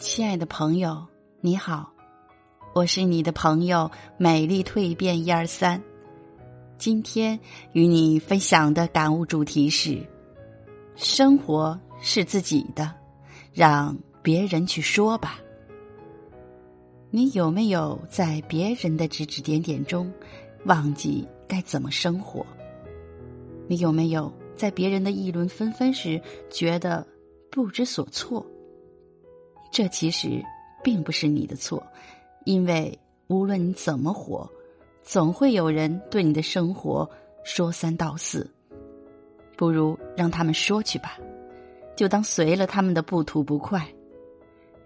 亲爱的朋友，你好，我是你的朋友美丽蜕变一二三。今天与你分享的感悟主题是：生活是自己的，让别人去说吧。你有没有在别人的指指点点中忘记该怎么生活？你有没有在别人的议论纷纷时觉得不知所措？这其实并不是你的错，因为无论你怎么活，总会有人对你的生活说三道四。不如让他们说去吧，就当随了他们的不吐不快。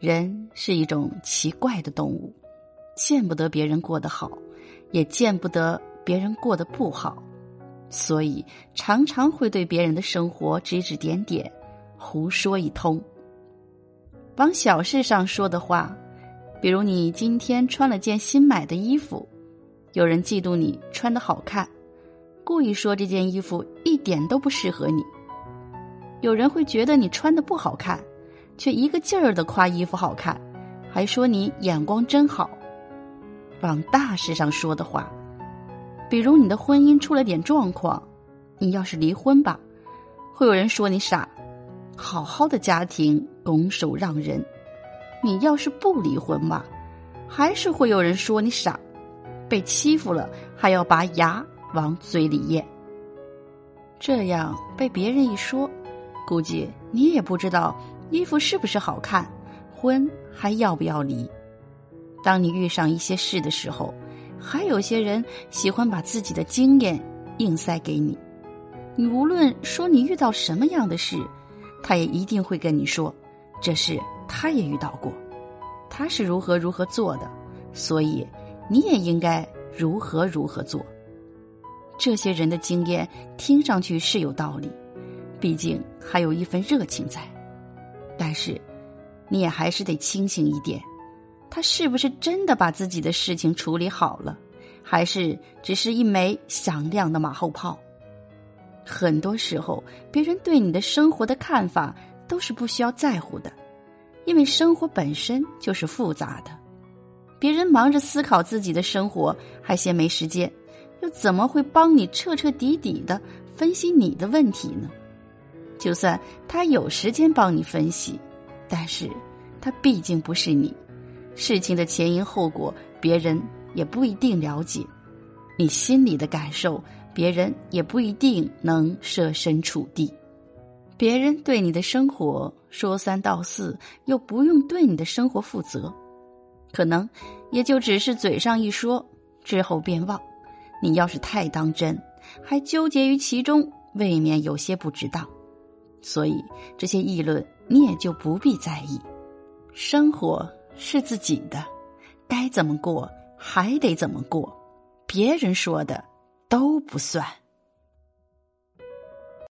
人是一种奇怪的动物，见不得别人过得好，也见不得别人过得不好，所以常常会对别人的生活指指点点，胡说一通。往小事上说的话，比如你今天穿了件新买的衣服，有人嫉妒你穿的好看，故意说这件衣服一点都不适合你；有人会觉得你穿的不好看，却一个劲儿的夸衣服好看，还说你眼光真好。往大事上说的话，比如你的婚姻出了点状况，你要是离婚吧，会有人说你傻。好好的家庭拱手让人，你要是不离婚嘛，还是会有人说你傻，被欺负了还要把牙往嘴里咽。这样被别人一说，估计你也不知道衣服是不是好看，婚还要不要离。当你遇上一些事的时候，还有些人喜欢把自己的经验硬塞给你，你无论说你遇到什么样的事。他也一定会跟你说，这事他也遇到过，他是如何如何做的，所以你也应该如何如何做。这些人的经验听上去是有道理，毕竟还有一份热情在，但是你也还是得清醒一点，他是不是真的把自己的事情处理好了，还是只是一枚响亮的马后炮？很多时候，别人对你的生活的看法都是不需要在乎的，因为生活本身就是复杂的。别人忙着思考自己的生活，还嫌没时间，又怎么会帮你彻彻底底的分析你的问题呢？就算他有时间帮你分析，但是他毕竟不是你，事情的前因后果，别人也不一定了解，你心里的感受。别人也不一定能设身处地，别人对你的生活说三道四，又不用对你的生活负责，可能也就只是嘴上一说，之后便忘。你要是太当真，还纠结于其中，未免有些不值当。所以这些议论你也就不必在意。生活是自己的，该怎么过还得怎么过，别人说的。都不算。